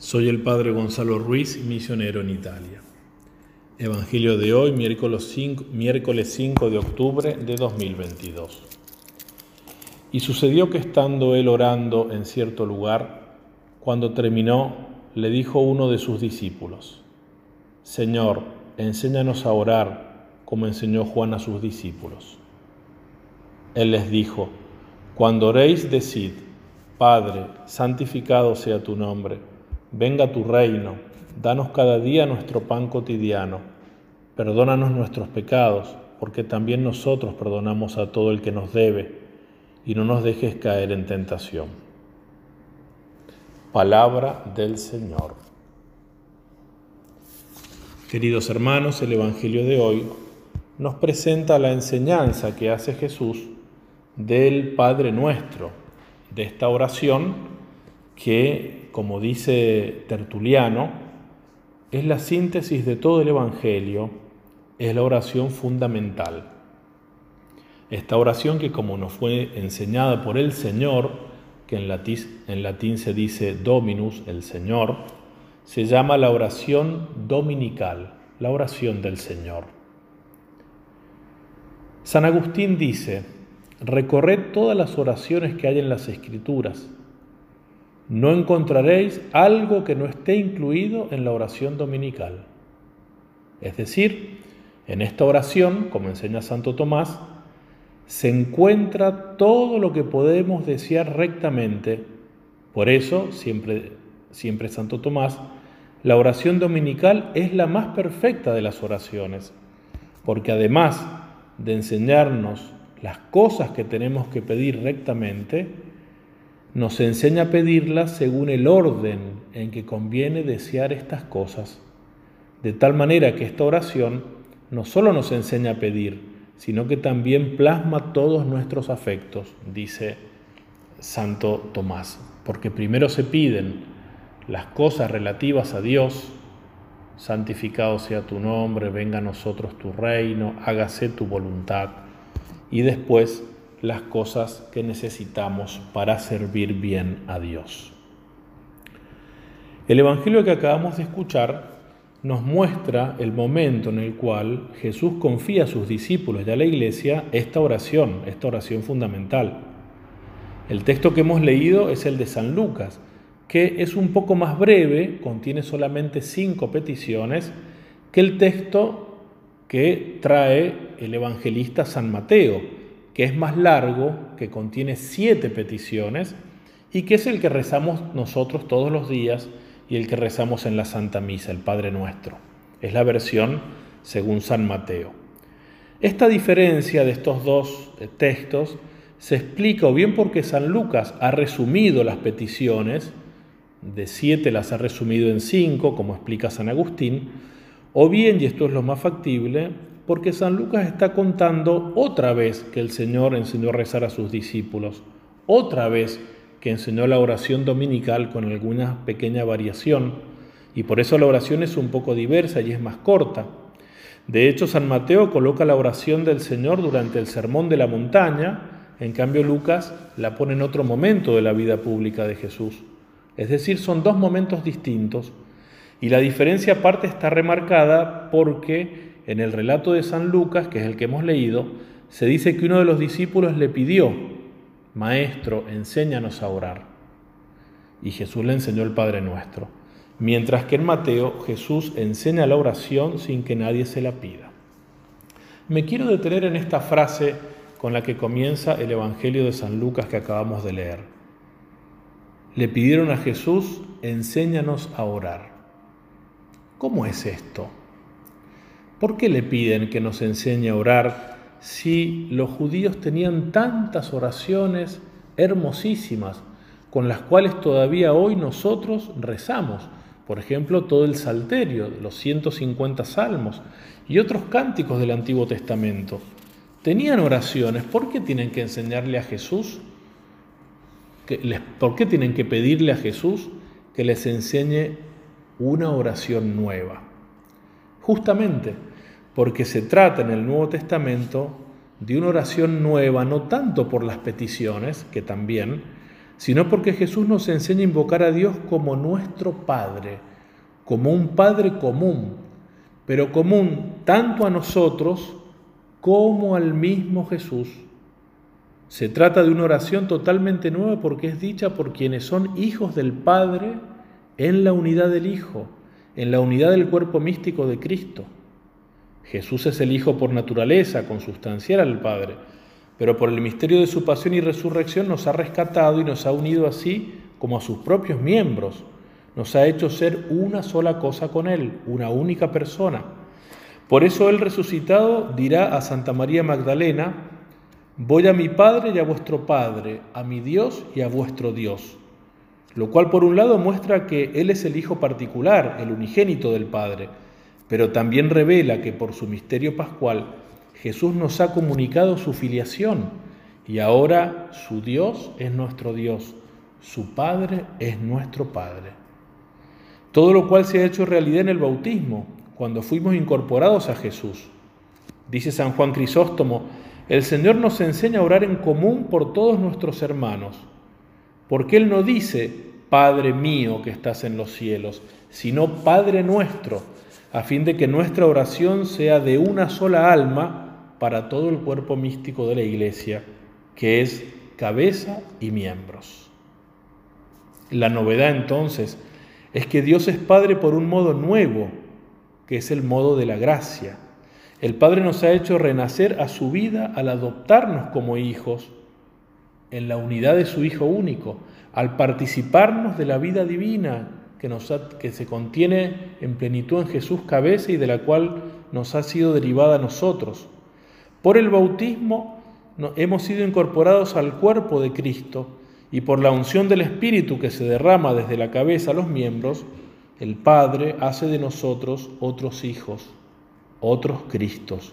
Soy el Padre Gonzalo Ruiz, misionero en Italia. Evangelio de hoy, miércoles 5, miércoles 5 de octubre de 2022. Y sucedió que estando él orando en cierto lugar, cuando terminó, le dijo uno de sus discípulos, Señor, enséñanos a orar como enseñó Juan a sus discípulos. Él les dijo, Cuando oréis, decid, Padre, santificado sea tu nombre Venga tu reino, danos cada día nuestro pan cotidiano, perdónanos nuestros pecados, porque también nosotros perdonamos a todo el que nos debe, y no nos dejes caer en tentación. Palabra del Señor. Queridos hermanos, el Evangelio de hoy nos presenta la enseñanza que hace Jesús del Padre nuestro, de esta oración que, como dice Tertuliano, es la síntesis de todo el Evangelio, es la oración fundamental. Esta oración que como nos fue enseñada por el Señor, que en latín, en latín se dice Dominus, el Señor, se llama la oración dominical, la oración del Señor. San Agustín dice, recorred todas las oraciones que hay en las Escrituras no encontraréis algo que no esté incluido en la oración dominical. Es decir, en esta oración, como enseña Santo Tomás, se encuentra todo lo que podemos desear rectamente. Por eso, siempre, siempre Santo Tomás, la oración dominical es la más perfecta de las oraciones, porque además de enseñarnos las cosas que tenemos que pedir rectamente, nos enseña a pedirlas según el orden en que conviene desear estas cosas, de tal manera que esta oración no solo nos enseña a pedir, sino que también plasma todos nuestros afectos, dice Santo Tomás, porque primero se piden las cosas relativas a Dios, santificado sea tu nombre, venga a nosotros tu reino, hágase tu voluntad, y después las cosas que necesitamos para servir bien a Dios. El Evangelio que acabamos de escuchar nos muestra el momento en el cual Jesús confía a sus discípulos y a la iglesia esta oración, esta oración fundamental. El texto que hemos leído es el de San Lucas, que es un poco más breve, contiene solamente cinco peticiones, que el texto que trae el evangelista San Mateo, que es más largo, que contiene siete peticiones y que es el que rezamos nosotros todos los días y el que rezamos en la Santa Misa, el Padre Nuestro. Es la versión según San Mateo. Esta diferencia de estos dos eh, textos se explica o bien porque San Lucas ha resumido las peticiones, de siete las ha resumido en cinco, como explica San Agustín, o bien, y esto es lo más factible, porque San Lucas está contando otra vez que el Señor enseñó a rezar a sus discípulos, otra vez que enseñó la oración dominical con alguna pequeña variación, y por eso la oración es un poco diversa y es más corta. De hecho, San Mateo coloca la oración del Señor durante el sermón de la montaña, en cambio Lucas la pone en otro momento de la vida pública de Jesús. Es decir, son dos momentos distintos, y la diferencia aparte está remarcada porque en el relato de San Lucas, que es el que hemos leído, se dice que uno de los discípulos le pidió, Maestro, enséñanos a orar. Y Jesús le enseñó el Padre Nuestro. Mientras que en Mateo Jesús enseña la oración sin que nadie se la pida. Me quiero detener en esta frase con la que comienza el Evangelio de San Lucas que acabamos de leer. Le pidieron a Jesús, enséñanos a orar. ¿Cómo es esto? ¿Por qué le piden que nos enseñe a orar si los judíos tenían tantas oraciones hermosísimas con las cuales todavía hoy nosotros rezamos? Por ejemplo, todo el Salterio, los 150 salmos y otros cánticos del Antiguo Testamento. Tenían oraciones, ¿por qué tienen que enseñarle a Jesús? ¿Por qué tienen que pedirle a Jesús que les enseñe una oración nueva? Justamente porque se trata en el Nuevo Testamento de una oración nueva, no tanto por las peticiones, que también, sino porque Jesús nos enseña a invocar a Dios como nuestro Padre, como un Padre común, pero común tanto a nosotros como al mismo Jesús. Se trata de una oración totalmente nueva porque es dicha por quienes son hijos del Padre en la unidad del Hijo, en la unidad del cuerpo místico de Cristo. Jesús es el Hijo por naturaleza, consustancial al Padre, pero por el misterio de su pasión y resurrección nos ha rescatado y nos ha unido así como a sus propios miembros. Nos ha hecho ser una sola cosa con Él, una única persona. Por eso el resucitado dirá a Santa María Magdalena, Voy a mi Padre y a vuestro Padre, a mi Dios y a vuestro Dios. Lo cual por un lado muestra que Él es el Hijo particular, el unigénito del Padre, pero también revela que por su misterio pascual Jesús nos ha comunicado su filiación y ahora su Dios es nuestro Dios, su Padre es nuestro Padre. Todo lo cual se ha hecho realidad en el bautismo, cuando fuimos incorporados a Jesús. Dice San Juan Crisóstomo, el Señor nos enseña a orar en común por todos nuestros hermanos, porque Él no dice, Padre mío que estás en los cielos, sino Padre nuestro, a fin de que nuestra oración sea de una sola alma para todo el cuerpo místico de la Iglesia, que es cabeza y miembros. La novedad entonces es que Dios es Padre por un modo nuevo, que es el modo de la gracia el Padre nos ha hecho renacer a su vida al adoptarnos como hijos en la unidad de su Hijo único, al participarnos de la vida divina que, nos que se contiene en plenitud en Jesús cabeza y de la cual nos ha sido derivada a nosotros. Por el bautismo hemos sido incorporados al cuerpo de Cristo y por la unción del Espíritu que se derrama desde la cabeza a los miembros, el Padre hace de nosotros otros hijos otros Cristos.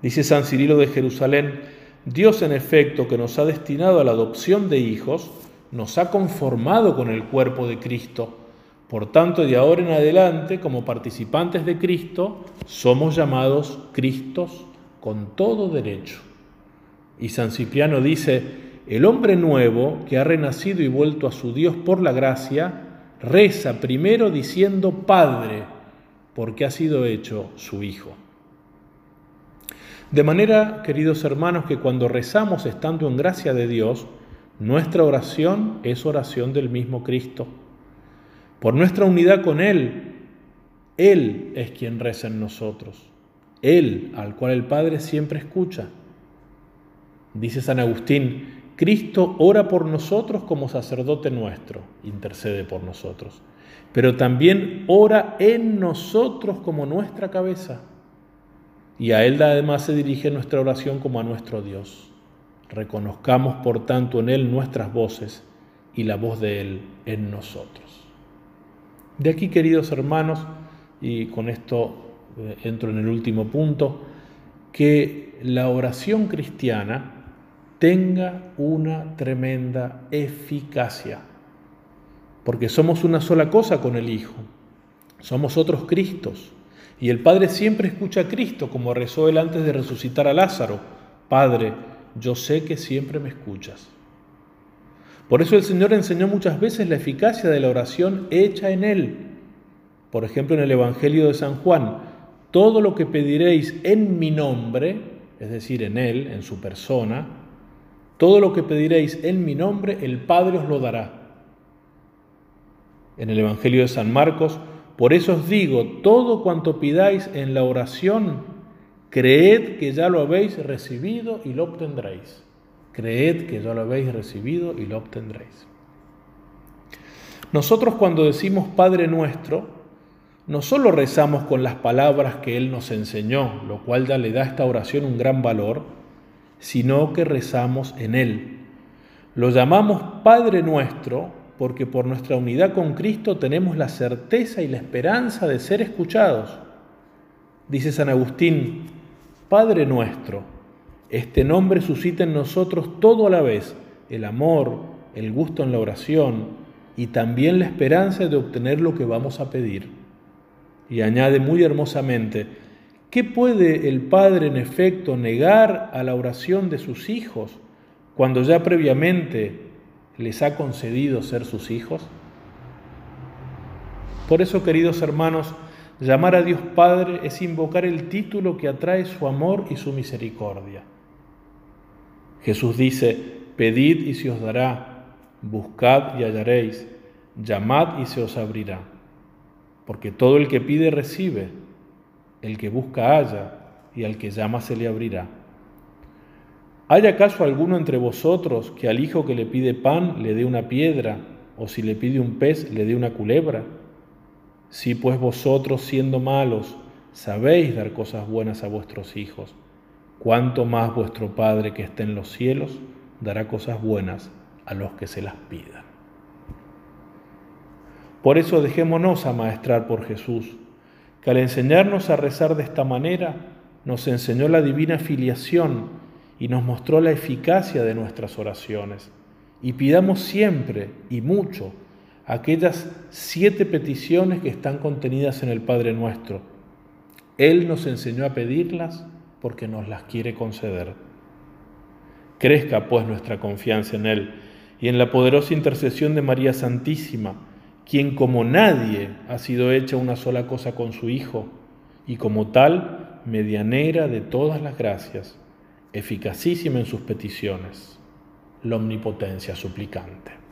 Dice San Cirilo de Jerusalén, Dios en efecto que nos ha destinado a la adopción de hijos, nos ha conformado con el cuerpo de Cristo. Por tanto, de ahora en adelante, como participantes de Cristo, somos llamados Cristos con todo derecho. Y San Cipriano dice, el hombre nuevo que ha renacido y vuelto a su Dios por la gracia, reza primero diciendo Padre, porque ha sido hecho su Hijo. De manera, queridos hermanos, que cuando rezamos estando en gracia de Dios, nuestra oración es oración del mismo Cristo. Por nuestra unidad con Él, Él es quien reza en nosotros. Él, al cual el Padre siempre escucha. Dice San Agustín, Cristo ora por nosotros como sacerdote nuestro, intercede por nosotros pero también ora en nosotros como nuestra cabeza. Y a Él además se dirige nuestra oración como a nuestro Dios. Reconozcamos por tanto en Él nuestras voces y la voz de Él en nosotros. De aquí, queridos hermanos, y con esto eh, entro en el último punto, que la oración cristiana tenga una tremenda eficacia porque somos una sola cosa con el Hijo, somos otros Cristos. Y el Padre siempre escucha a Cristo, como rezó él antes de resucitar a Lázaro. Padre, yo sé que siempre me escuchas. Por eso el Señor enseñó muchas veces la eficacia de la oración hecha en Él. Por ejemplo, en el Evangelio de San Juan, todo lo que pediréis en mi nombre, es decir, en Él, en su persona, todo lo que pediréis en mi nombre, el Padre os lo dará en el Evangelio de San Marcos, por eso os digo, todo cuanto pidáis en la oración, creed que ya lo habéis recibido y lo obtendréis. Creed que ya lo habéis recibido y lo obtendréis. Nosotros cuando decimos Padre nuestro, no solo rezamos con las palabras que Él nos enseñó, lo cual ya le da a esta oración un gran valor, sino que rezamos en Él. Lo llamamos Padre nuestro porque por nuestra unidad con Cristo tenemos la certeza y la esperanza de ser escuchados. Dice San Agustín, Padre nuestro, este nombre suscita en nosotros todo a la vez, el amor, el gusto en la oración y también la esperanza de obtener lo que vamos a pedir. Y añade muy hermosamente, ¿qué puede el Padre en efecto negar a la oración de sus hijos cuando ya previamente les ha concedido ser sus hijos? Por eso, queridos hermanos, llamar a Dios Padre es invocar el título que atrae su amor y su misericordia. Jesús dice, pedid y se os dará, buscad y hallaréis, llamad y se os abrirá. Porque todo el que pide recibe, el que busca halla, y al que llama se le abrirá. ¿Hay acaso alguno entre vosotros que al hijo que le pide pan le dé una piedra, o si le pide un pez le dé una culebra? Si pues vosotros siendo malos sabéis dar cosas buenas a vuestros hijos, cuánto más vuestro Padre que está en los cielos dará cosas buenas a los que se las pidan. Por eso dejémonos amaestrar por Jesús, que al enseñarnos a rezar de esta manera, nos enseñó la divina filiación y nos mostró la eficacia de nuestras oraciones. Y pidamos siempre y mucho aquellas siete peticiones que están contenidas en el Padre nuestro. Él nos enseñó a pedirlas porque nos las quiere conceder. Crezca pues nuestra confianza en Él y en la poderosa intercesión de María Santísima, quien como nadie ha sido hecha una sola cosa con su Hijo y como tal medianera de todas las gracias eficacísima en sus peticiones, la omnipotencia suplicante.